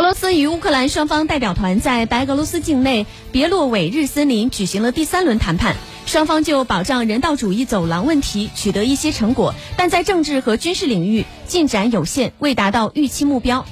俄罗斯与乌克兰双方代表团在白俄罗斯境内别洛韦日森林举行了第三轮谈判双方就保障人道主义走廊问题取得一些成果但在政治和军事领域进展有限未达到预期目标。